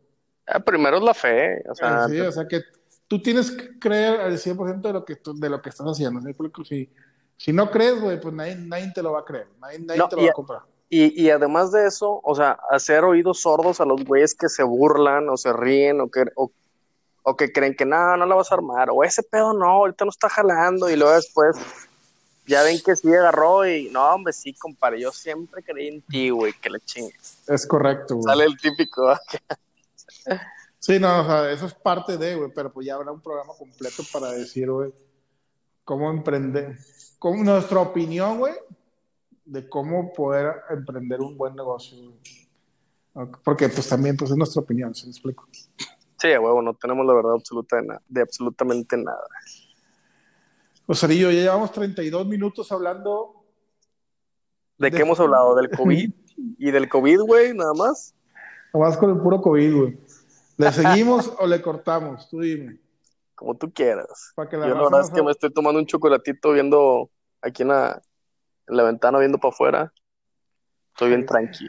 Ah, primero es la fe. O sea, Sí, o sea que tú tienes que creer al 100% de lo que, tú- de lo que estás haciendo. ¿sí me explico? Si, si no crees, güey, pues nadie, nadie te lo va a creer. Nadie, nadie No, te lo va a comprar. Y, y además de eso, o sea, hacer oídos sordos a los güeyes que se burlan o se ríen o que, o, o que creen que no, no la vas a armar, o ese pedo no, ahorita no está jalando, y luego después ya ven que sí agarró y no, hombre, sí, compadre, yo siempre creí en ti, güey, que le chingue. Es correcto, güey. Sale el típico. Sí, no, o sea, eso es parte de, güey, pero pues ya habrá un programa completo para decir, güey, cómo emprender, cómo, nuestra opinión, güey, de cómo poder emprender un buen negocio, Porque pues también, pues es nuestra opinión, ¿se me explico? Sí, a huevo, no tenemos la verdad absoluta de, nada, de absolutamente nada. Pues Cerillo, ya llevamos 32 minutos hablando, ¿De De- qué hemos hablado? ¿Del COVID? ¿Y del COVID, güey, nada más? nomás con el puro COVID, güey. ¿Le seguimos o le cortamos? Tú dime. Como tú quieras. Para que la Yo la verdad es que me estoy tomando un chocolatito viendo aquí en la, en la ventana, viendo para afuera. Estoy bien Ay, tranqui.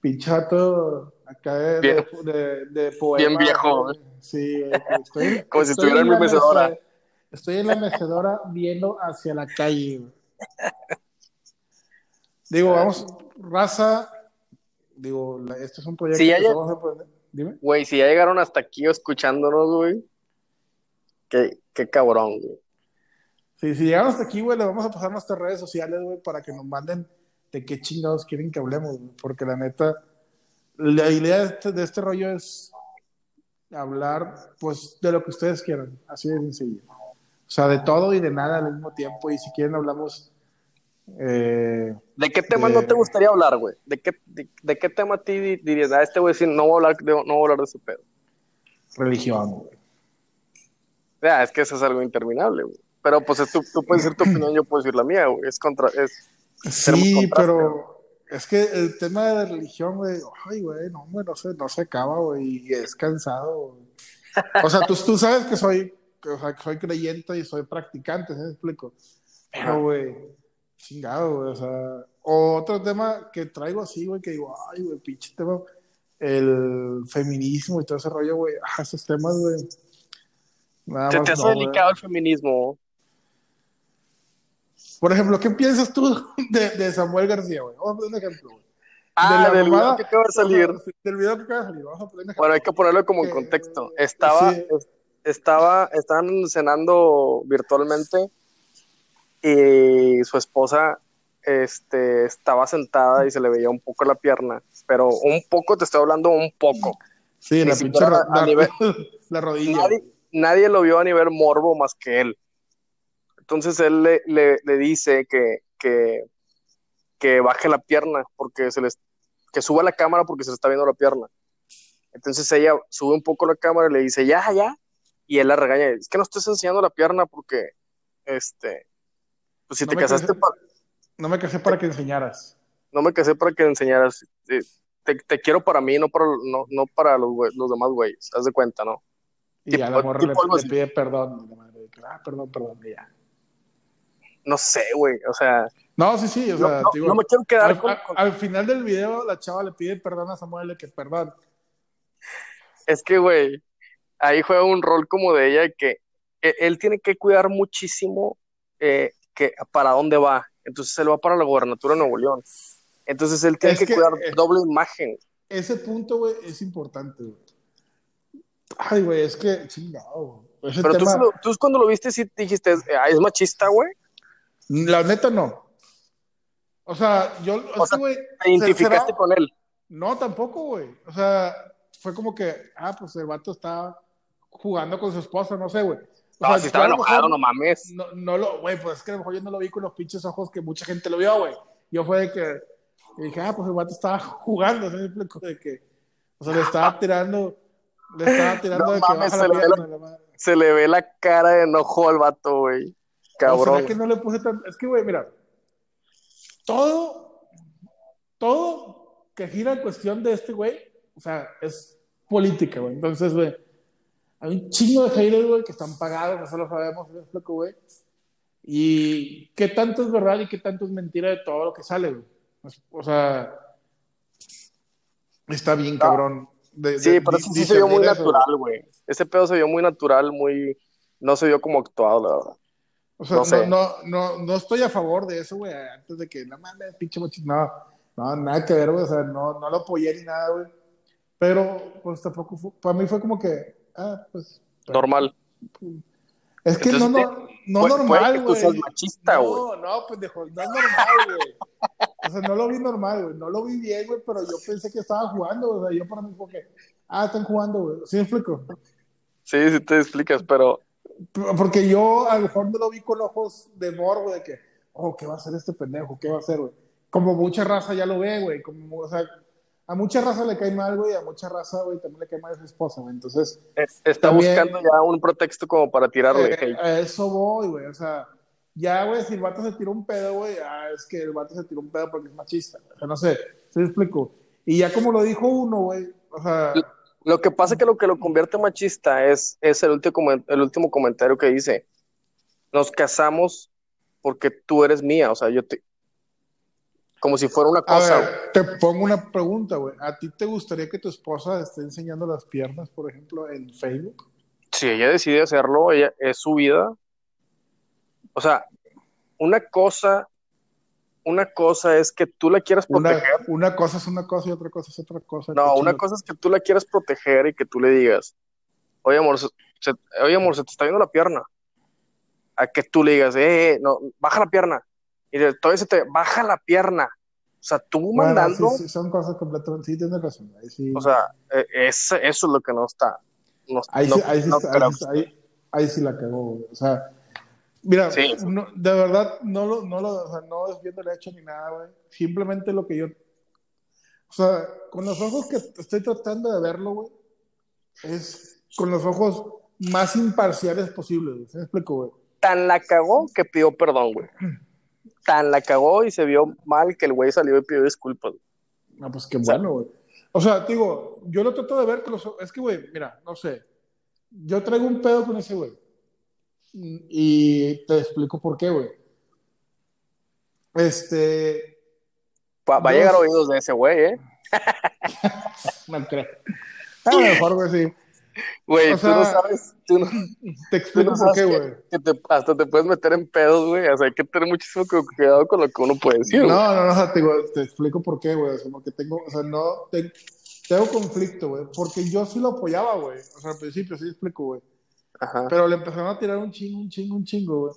Pinchato acá de, Bien- de, de- de poema. bien viejo. Sí, estoy, Como si estuviera en mi mecedora. mece- Estoy en la mecedora viendo hacia la calle. Digo, vamos, raza. Digo, la- este es un proyecto ya- que vamos a poner. Dime. Güey, si ya llegaron hasta aquí escuchándonos, güey. Qué, qué cabrón, güey. Sí, si llegaron hasta aquí, güey, le vamos a pasar nuestras redes sociales, güey, para que nos manden de qué chingados quieren que hablemos, güey, porque la neta, la idea de este, de este rollo es hablar, pues, de lo que ustedes quieran, así de sencillo. O sea, de todo y de nada al mismo tiempo, y si quieren hablamos, eh, ¿De qué tema De- no te gustaría hablar, güey? ¿De qué, de, de qué tema a ti di- dirías, ah, este güey sí, no voy a hablar de, no voy a hablar de ese pedo? religión, güey. Ya, es que eso es algo interminable, güey. Pero pues es tu- tú puedes decir tu opinión, yo puedo decir la mía, güey. Es contra, es, Sí, pero es que el tema de religión, güey, ay, güey, no, güey, no se, no se acaba, güey, y es cansado, güey. O sea, tú, tú sabes que soy, que, o sea, que soy creyente y soy practicante, ¿sí me explico? Pero, güey, chingado, güey, o sea, o otro tema que traigo así, güey, que digo, ay, güey, pinche tema, el feminismo y todo ese rollo, güey, ah, esos temas, güey. Nada te, más te has no, güey. dedicado al feminismo. Por ejemplo, ¿qué piensas tú de, de Samuel García, güey? Vamos a poner un ejemplo, güey. Ah, de la del mamada, video que acaba de salir. del video que acaba de salir, vamos a poner un ejemplo. Bueno, hay que ponerlo como en contexto. Estaba, sí. es- estaba, estaban cenando virtualmente y su esposa este, estaba sentada y se le veía un poco la pierna, pero un poco, te estoy hablando un poco. Sí, Ni la pinche a nivel- la rodilla. Nadie, nadie lo vio a nivel morbo más que él. Entonces él le, le, le dice que, que, que baje la pierna, porque se les, que suba la cámara porque se le está viendo la pierna. Entonces ella sube un poco la cámara y le dice, ya, ya. Y él la regaña, es que no estés enseñando la pierna porque, este, pues si No te me casaste, casé- No me casé para que enseñaras. no me casé para que enseñaras. eh, Te, te quiero para mí, no para, no, no para los, los demás güeyes, haz de cuenta, ¿no? Y Tipo- a la morra le, le pide perdón. la madre, Ah, perdón, perdón, ya. No sé, güey, o sea, No, sí, sí, o sea, no- digo, no me quiero quedar al, con- al- con- al final del video la chava le pide perdón a Samuel, de que perdón. Es que, güey, ahí juega un rol como de ella que él tiene que cuidar muchísimo eh, que para dónde va. Entonces él va para la gobernatura de Nuevo León. Entonces él tiene Es que, que, cuidar eh, doble imagen. Ese punto, güey, es importante, güey. Ay, güey, es que, chingado, güey. Pero tú, tema, tú cuando lo viste sí dijiste, "Ah, es machista, güey. La neta no. O sea, yo, O que, sea, Te identificaste será- con él. No, tampoco, güey. O sea, fue como que, ah, pues el vato estaba jugando con su esposa, no sé, güey. O No, sea, si estaba enojado, mejor no mames. No, no lo, güey, pues es que a lo mejor yo no lo vi con los pinches ojos que mucha gente lo vio, güey. Yo fue de que, y dije, ah, pues el vato estaba jugando, ¿sí? De que, o sea, le estaba tirando, le estaba tirando No de que mames, baja se la le pierna, la madre. Se le ve la cara de enojo al vato, güey. ¿O Cabrón. será que no le puse tan, es que, güey, mira, todo, todo que gira en cuestión de este güey, o sea, es política, güey. Entonces, güey, hay un chingo de haters, güey, que están pagados, eso lo sabemos, es güey. Y qué tanto es verdad y qué tanto es mentira de todo lo que sale, güey. O sea, está bien, cabrón. sí, pero eso sí se vio muy natural, güey. Ese pedo se vio muy natural, muy. No se vio como actuado, la verdad. O sea, no, no, no, estoy a favor de eso, güey. Antes de que, no mames, pinche mochito. No, no, nada que ver, güey. O sea, no, no lo apoyé ni nada, güey. Pero, pues tampoco fue, para mí fue como que, ah, pues. Normal. Es que no, no, no normal, güey. No, no, pendejo, no es normal, güey. O sea, no lo vi normal, güey. No lo vi bien, güey, pero yo pensé que estaba jugando, o sea, yo para mí fue que, ah, están jugando, güey. ¿Sí me explico? Sí, sí te explicas, pero. Porque yo a lo mejor no lo vi con ojos de morbo de que, oh, ¿qué va a hacer este pendejo? ¿Qué va a hacer, güey? Como mucha raza ya lo ve, güey. Como, o sea, a mucha raza le cae mal, güey, a mucha raza, güey, también le cae mal a su esposa, güey. Entonces. Está buscando ya un pretexto como para tirarle. Eh, a eso voy, güey. O sea, ya, güey, si el vato se tiró un pedo, güey, ah, es que el vato se tiró un pedo porque es machista. O sea, no sé, se me explico. Y ya como lo dijo uno, güey, o sea. Lo que pasa es que lo que lo convierte machista es, es el, último, el último comentario que dice: Nos casamos porque tú eres mía. O sea, yo te, como si fuera una cosa. A ver, te pongo una pregunta, güey. ¿A ti te gustaría que tu esposa esté enseñando las piernas, por ejemplo, en Facebook? Si ella decide hacerlo, ella es su vida. O sea, una cosa, una cosa es que tú la quieras proteger. Una, cosa es una cosa y otra cosa es otra cosa. No, una cosa es que tú la quieras proteger y que tú le digas, oye amor, se, oye amor, se te está viendo la pierna. A que tú le digas, eh, eh no, baja la pierna y todavía se te baja la pierna. O sea, tú mandando. Sí, son cosas completamente. Sí, tienes razón. O sea, e, eso es lo que no está. ahí, sí, ahí, sí, ahí, sí la cagó, O sea, mira, de verdad, no lo, no lo, o sea, no es viendo el hecho ni nada, güey. Simplemente lo que yo. O sea, con los ojos que estoy tratando de verlo, güey, es con los ojos más imparciales posibles, ¿Se me explico, güey? Tan la cagó que pidió perdón, güey. tan la cagó y se vio mal que el güey salió y pidió disculpas. No, pues qué bueno, güey. O sea, digo, yo lo trato de ver, que los, es que, güey, mira, no sé. Yo traigo un pedo con ese güey. Y te explico por qué, güey. Este. Va, a llegar oídos de ese güey, ¿eh? no creo. A mejor, güey, sí. Güey, tú no sabes. Tú no, te explico por qué, güey. hasta te puedes meter en pedos, güey. O sea, hay que tener muchísimo cuidado con lo que uno puede decir. No, no, no, te, te explico por qué, güey. O sea, porque tengo, o sea, no, tengo conflicto, güey. Porque yo sí lo apoyaba, güey. O sea, al principio sí explico, güey. Ajá. Pero le empezaron a tirar un chingo, un chingo, un chingo, güey.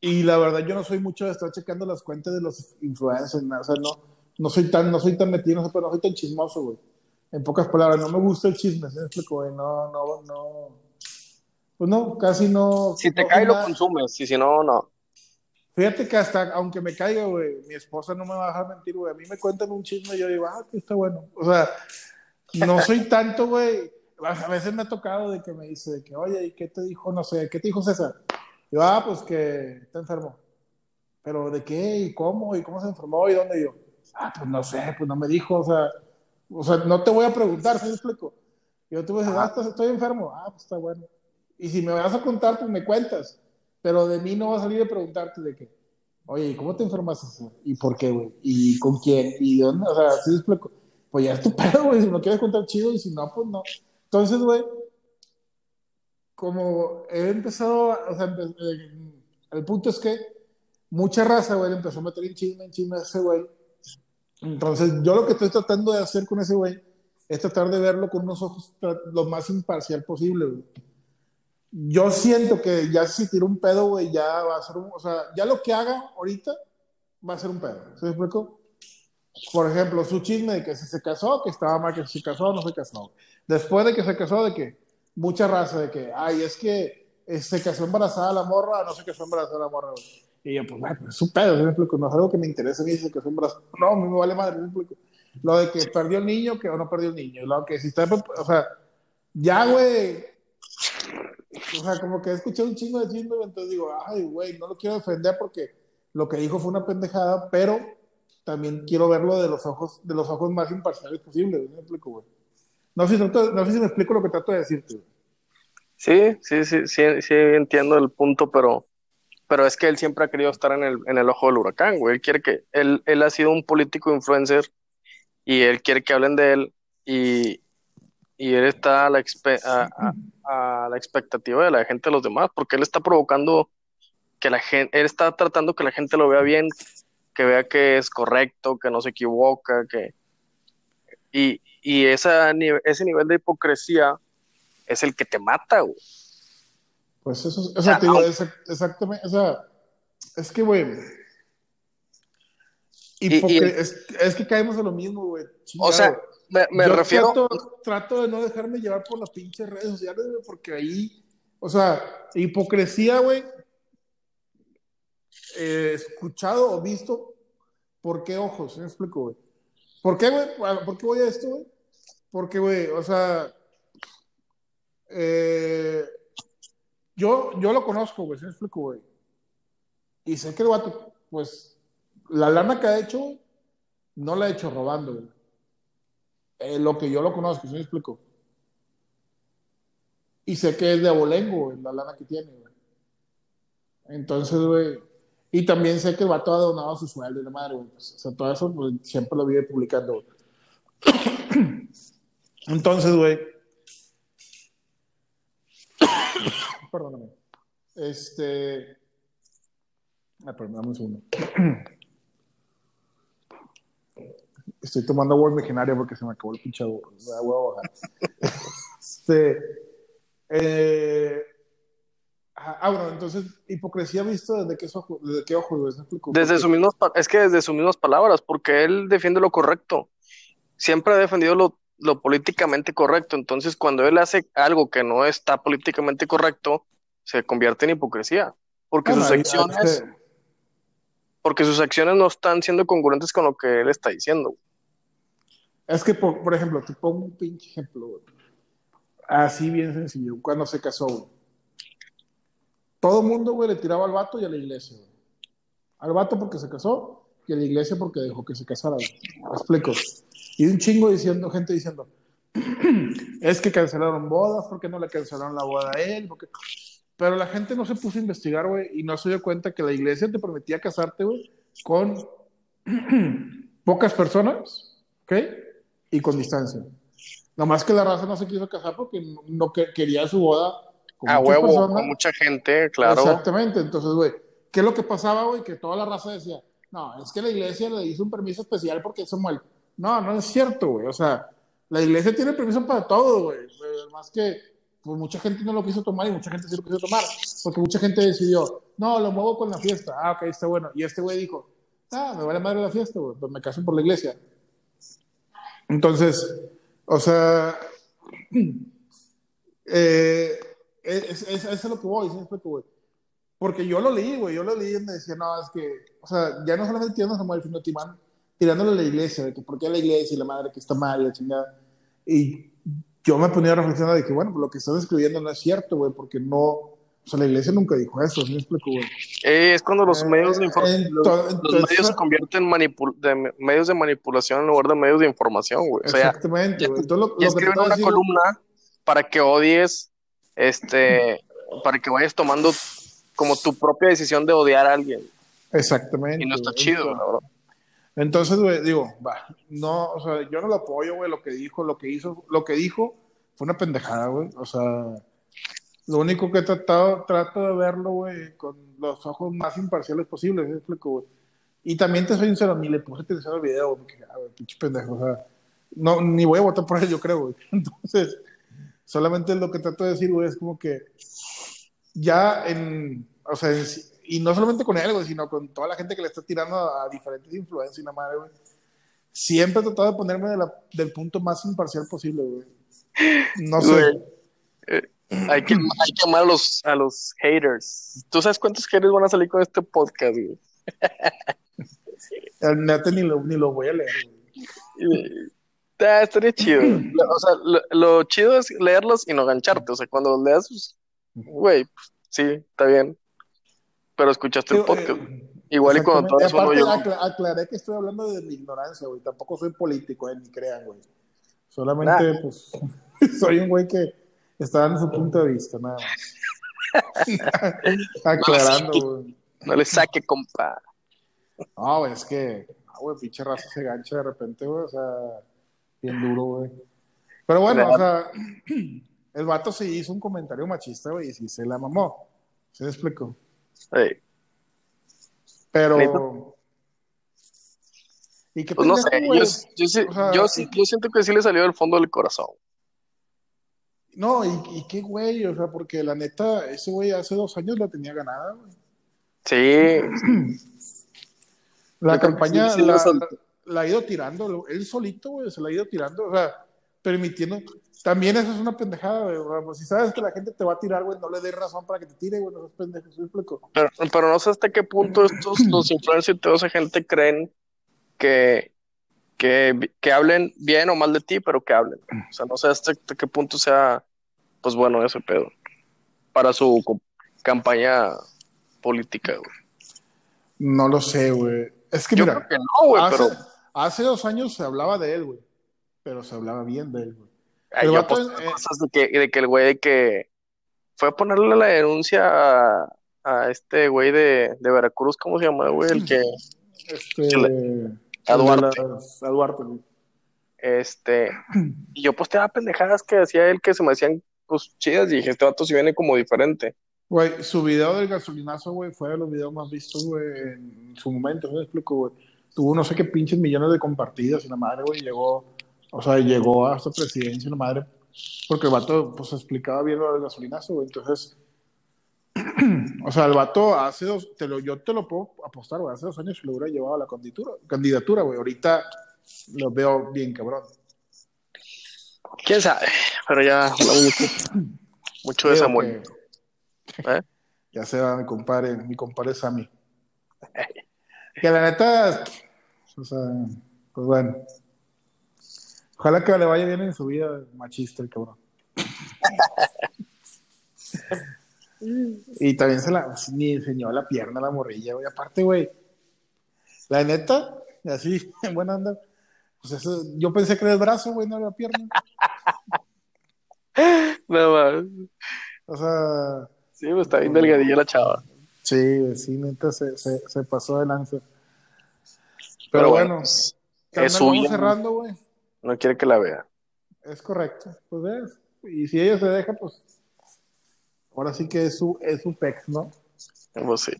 Y la verdad, yo no soy mucho de estar checando las cuentas de los influencers, o sea, no, no soy tan, no soy tan metido, no, pero no soy tan chismoso, güey en pocas palabras, no me gusta el chisme, ¿sí explico? No, no, no. Pues no, casi no. Si te cae, lo consumes, y si no, no. Fíjate que hasta, aunque me caiga, güey, mi esposa no me va a dejar mentir, güey. A mí me cuentan un chisme y yo digo, ah, que está bueno. O sea, no soy tanto, güey. A veces me ha tocado de que me dice, de que, oye, ¿y qué te dijo? No sé, ¿qué te dijo César? yo, ah, pues que está enfermo. ¿Pero de qué? ¿Y cómo? ¿Y cómo se enfermó? ¿Y dónde? yo, ah, pues no sé, pues no me dijo, o sea o sea, no te voy a preguntar, ¿sí me explico? Yo te voy a decir, ah, estoy enfermo. Ah, pues está bueno. Y si me vas a contar, pues me cuentas. Pero de mí no va a salir a preguntarte de qué. Oye, ¿y cómo te enfermaste? ¿Y por qué, güey? ¿Y con quién? ¿Y dónde? O sea, sí me explico. Pues ya es tu pedo, güey. Si me quieres contar chido y si no, pues no. Entonces, güey, como he empezado, o sea, el punto es que mucha raza, güey, empezó a meter en chisme, en chisme a ese güey entonces, yo lo que estoy tratando de hacer con ese güey es tratar de verlo con unos ojos lo más imparcial posible, güey. Yo siento que ya si tiro un pedo, güey, ya va a ser un. O sea, ya lo que haga ahorita va a ser un pedo. ¿Se explico? Por ejemplo, su chisme de que si se casó, que estaba mal que se casó no se casó. Después de que se casó, de que mucha raza, de que, ay, es que eh, se casó embarazada la morra, no se casó embarazada la morra, güey. Y yo, pues, bueno, es un pedo, ¿sí me explico? No es algo que me interese a mí, que son brazos. No, a mí me vale madre, ¿sí me explico? Lo de que perdió el niño, que o no perdió el niño. Lo que si está, o sea, ya, güey. O sea, como que he escuchado un chingo de chisme, entonces digo, ay, güey, no lo quiero defender porque lo que dijo fue una pendejada, pero también quiero verlo de los ojos, de los ojos más imparciales posibles, ¿me explico, güey? No sé, si, no sé si me explico lo que trato de decirte. Sí, sí, sí, sí, sí, entiendo el punto, pero, pero es que él siempre ha querido estar en el, en el ojo del huracán, güey. Él quiere que, él, él ha sido un político influencer y él quiere que hablen de él y, y él está a la, a, la expectativa de la gente de los demás, porque él está provocando que la gente, él está tratando que la gente lo vea bien, que vea que es correcto, que no se equivoca, que... Y, y esa, ese nivel de hipocresía es el que te mata, güey. Pues eso, eso te digo, exactamente, o sea, es que, güey, es, que caemos en lo mismo, güey. O sea, me, refiero. Trato, de no dejarme llevar por las pinches redes sociales, güey, porque ahí, o sea, hipocresía, güey, eh, escuchado o visto, ¿por qué ojos? ¿Me explico, güey? ¿Por qué, güey? ¿Por qué voy a esto, güey? Porque, güey, o sea, eh, yo, yo lo conozco, güey, ¿me explico, güey? Y sé que el vato, pues, la lana que ha hecho, no la ha hecho robando. Eh, lo que yo lo conozco, ¿sí me explico? Y sé que es de abolengo, la lana que tiene, güey. Entonces, güey, y también sé que el vato ha donado su sueldo y la madre, güey. O sea, todo eso pues, siempre lo vive publicando, Entonces, güey. Perdóname. Este. Ah, perdón, un segundo. Estoy tomando agua imaginaria porque se me acabó el pinche agua. este. Eh, ah, bueno, entonces, hipocresía visto desde qué ojo, desde qué ojo, Desde sus mismas, es que desde sus mismas palabras, porque él defiende lo correcto. Siempre ha defendido lo, lo políticamente correcto. Entonces, cuando él hace algo que no está políticamente correcto, se convierte en hipocresía. Porque sus acciones, porque sus acciones no están siendo congruentes con lo que él está diciendo. Es que, por, por ejemplo, te pongo un pinche ejemplo, Así bien sencillo. Cuando se casó, Todo el mundo, güey, le tiraba al vato y a la iglesia, Al vato porque se casó y a la iglesia porque dejó que se casara, ¿Me explico? Y un chingo diciendo, gente diciendo, es que cancelaron bodas, porque no le cancelaron la boda a él? Porque... Pero la gente no se puso a investigar, güey, y no se dio cuenta que la iglesia te permitía casarte, güey, con pocas personas, ¿ok? Y con distancia. Nomás que la raza no se quiso casar porque no, quería su boda con a huevo, con mucha gente, claro. Exactamente, entonces, güey, ¿qué es lo que pasaba, güey? Que toda la raza decía, no, es que la iglesia le hizo un permiso especial porque eso mal. No, no es cierto, güey. O sea, la iglesia tiene permiso para todo, güey. Más que, pues mucha gente no lo quiso tomar y mucha gente sí lo quiso tomar. Porque mucha gente decidió, no, lo muevo con la fiesta. Ah, ok, está bueno. Y este güey dijo, ah, me vale madre la fiesta, güey. Pues me caso por la iglesia. Entonces, o sea, eh, es, es, es, lo que voy, es lo que voy. Porque yo lo leí, güey, yo lo leí y me decía, no, es que, o sea, ya no solamente tiene Samuel, sino Timán, tirándole a la iglesia, de que por qué la iglesia y la madre que está mal, la chingada. Y yo me ponía a reflexionar de que, bueno, pues lo que estás escribiendo no es cierto, güey, porque no, o sea, la iglesia nunca dijo eso, ¿sí me explico, güey? Eh, es cuando los medios de información, los, medios se convierten en medios de manipulación en lugar de medios de información, güey. O sea, exactamente, güey. y escriben una columna para que odies, este, para que vayas tomando como tu propia decisión de odiar a alguien. Exactamente. Y no está chido, ¿verdad? Entonces, güey, digo, va, no, o sea, yo no lo apoyo, güey, lo que dijo, lo que hizo, lo que dijo fue una pendejada, güey. O sea, lo único que he tratado, trato de verlo, güey, con los ojos más imparciales posibles, ¿sí? explico, güey? Y también te soy sincero, ni le puse atención al video, güey, que, ah, pinche pendejo, o sea, no, ni voy a votar por él, yo creo, güey. Entonces, solamente lo que trato de decir, güey, es como que ya en, o sea, en, y no solamente con él, güey, sino con toda la gente que le está tirando a, diferentes influencias y la madre, güey. Siempre he tratado de ponerme de la, del punto más imparcial posible, güey. No sé. Eh, hay, que, hay que amar a los, a los haters. ¿Tú sabes cuántos haters van a salir con este podcast, güey? El neta ni lo, ni lo voy a leer, güey. Ah, estaría chido. O sea, lo, chido es leerlos y no gancharte. O sea, cuando los leas, pues, güey, pues, sí, está bien pero escuchaste el podcast. Eh, Igual y cuando Exactamente. todo Y eso aparte, acla- aclaré que estoy hablando de mi ignorancia, güey. Tampoco soy político, eh, ni crean, güey. Solamente, Nah. pues, soy un güey que está dando su punto de vista, nada más. Aclarando, güey. no le saque, compa. No, güey, es que, ah, güey, pinche raza se gancha de repente, güey, o sea, bien duro, güey. Pero bueno, o sea, el vato sí hizo un comentario machista, güey, y sí se la mamó. ¿Se me explico? Ey, Pero. ¿Y qué Pues no sé, yo, yo, sí- O sea, yo, sí- yo siento que sí le salió del fondo del corazón. No, y, y qué güey, o sea, porque la neta, ese güey hace dos años la tenía ganada, güey. Sí, La Yo campaña sí, sí la. La ha ido tirando, él solito, güey, se la ha ido tirando, o sea, permitiendo. También eso es una pendejada, güey. pues, si sabes que la gente te va a tirar, güey, no le des razón para que te tire, güey, no seas pendejo, ¿sí explico? pero, pero no sé hasta qué punto estos, los influencers y toda esa gente creen que, que, que hablen bien o mal de ti, pero que hablen. O sea, no sé hasta qué punto sea, pues bueno, ese pedo. Para su campaña política, güey. No lo sé, güey. Es que Yo mira, creo que no, güey, hace, pero hace dos años se hablaba de él, güey, pero se hablaba bien de él, güey. ay, yo vato, eh, cosas de que, de que el güey de que fue a ponerle la denuncia a, a este güey de, de Veracruz, ¿cómo se llama, güey? El que, Este, Que a Duarte. las- a Duarte, güey. este, y yo posteaba pendejadas que hacía él que se me hacían, pues, chidas, y dije, este vato sí viene como diferente. Güey, su video del gasolinazo, güey, fue de los videos más vistos, güey, en su momento, ¿no me explico, güey? Tuvo no sé qué pinches millones de compartidas y la madre, güey, llegó, o sea, llegó a esta presidencia y la madre, porque el vato, pues, explicaba bien lo del gasolinazo, güey, entonces, o sea, el vato hace dos, te lo, yo te lo puedo apostar, güey, hace dos años se lo hubiera llevado a la candidatura, candidatura, güey, ahorita lo veo bien cabrón. ¿Quién sabe? Pero ya mucho, mucho de Samuel. que- ¿eh? Ya se va mi compadre, mi compadre Sammy. Que la neta, o sea, pues bueno. Ojalá que le vaya bien en su vida machista el cabrón. Y también se la, ni enseñó la pierna a la morrilla, güey. Aparte, güey, la neta, así, en buena onda, pues eso, yo pensé que era el brazo, güey, no la pierna. No, más. O sea, Sí, pues está bien delgadilla la chava. Sí, sí, neta, se, se, se pasó de lanza. Pero, Pero bueno, bueno, es vamos cerrando, güey. No quiere que la vea. Es correcto. Pues ves. Y si ella se deja, pues ahora sí que es su, es su pex, ¿no? Pues sí.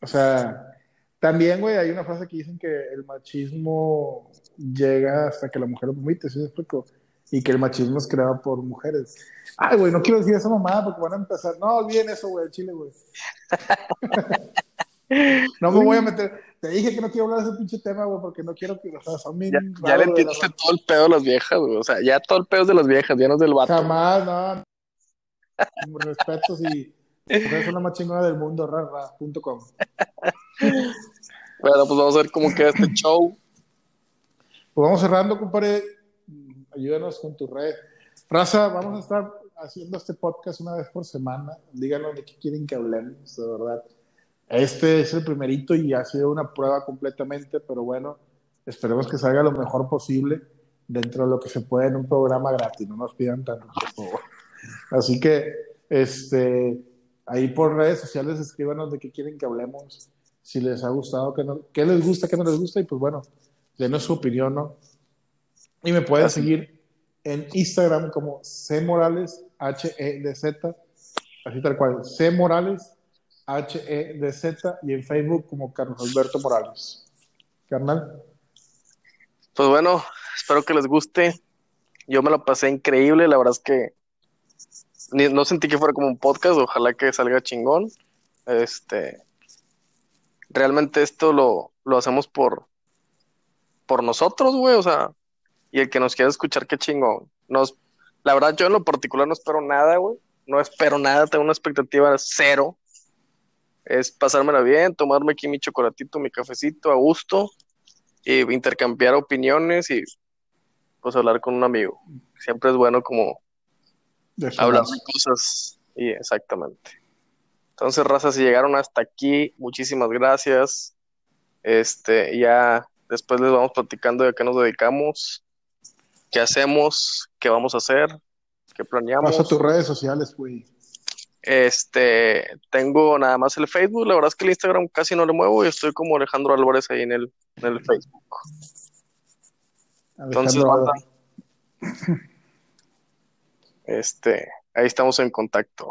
O sea, también, güey, hay una frase que dicen que el machismo llega hasta que la mujer lo permite, ¿sí me explico? Y que el machismo es creado por mujeres. Ay, güey, no quiero decir esa mamada porque van a empezar. No, olviden eso, güey, chile, güey. No me voy a meter. Te dije que no quiero hablar de ese pinche tema, güey, porque no quiero que. O sea, son bien Ya, ya le entiendes la- todo el pedo de las viejas, güey. O sea, ya todo el pedo es de las viejas, ya no es del vato. Jamás, no. Respetos y es la más chingona del mundo, rara.com. Bueno, pues vamos a ver cómo queda este show. Pues vamos cerrando, compadre. Ayúdanos con tu red. Raza, vamos a estar haciendo este podcast una vez por semana. Díganos de qué quieren que hablemos, de verdad. Este es el primerito y ha sido una prueba completamente, pero bueno, esperemos que salga lo mejor posible dentro de lo que se puede en un programa gratis. No nos pidan tanto, por favor. Así que, este, ahí por redes sociales escríbanos de qué quieren que hablemos, si les ha gustado, qué, no, qué les gusta, qué no les gusta, y pues bueno, denos su opinión, ¿no? Y me pueden seguir en Instagram como C Morales H E D Z, así tal cual, C Morales H E D Z, y en Facebook como Carlos Alberto Morales. Carnal, Pues bueno, espero que les guste. Yo me lo pasé increíble, la verdad es que no sentí que fuera como un podcast, ojalá que salga chingón. Este, realmente esto lo, lo hacemos por, por nosotros, güey, o sea, y el que nos quiera escuchar, qué chingón. Nos, la verdad, yo en lo particular no espero nada, güey, no espero nada, tengo una expectativa cero. Es pasármela bien, tomarme aquí mi chocolatito, mi cafecito a gusto y intercambiar opiniones y pues hablar con un amigo. Siempre es bueno como hablar de cosas y exactamente. Entonces, raza, si llegaron hasta aquí, muchísimas gracias. Este, ya después les vamos platicando de qué nos dedicamos, qué hacemos, qué vamos a hacer, qué planeamos. Pasa tus redes sociales, güey. Este, tengo nada más el Facebook, la verdad es que el Instagram casi no le muevo y estoy como Alejandro Álvarez ahí en el, en el Facebook. Entonces, Alejandro, banda, este, ahí estamos en contacto.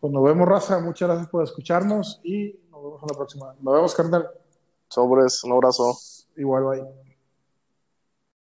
pues nos vemos, raza. Muchas gracias por escucharnos y nos vemos en la próxima. Nos vemos, carnal. Sobres, un abrazo. Igual, bye.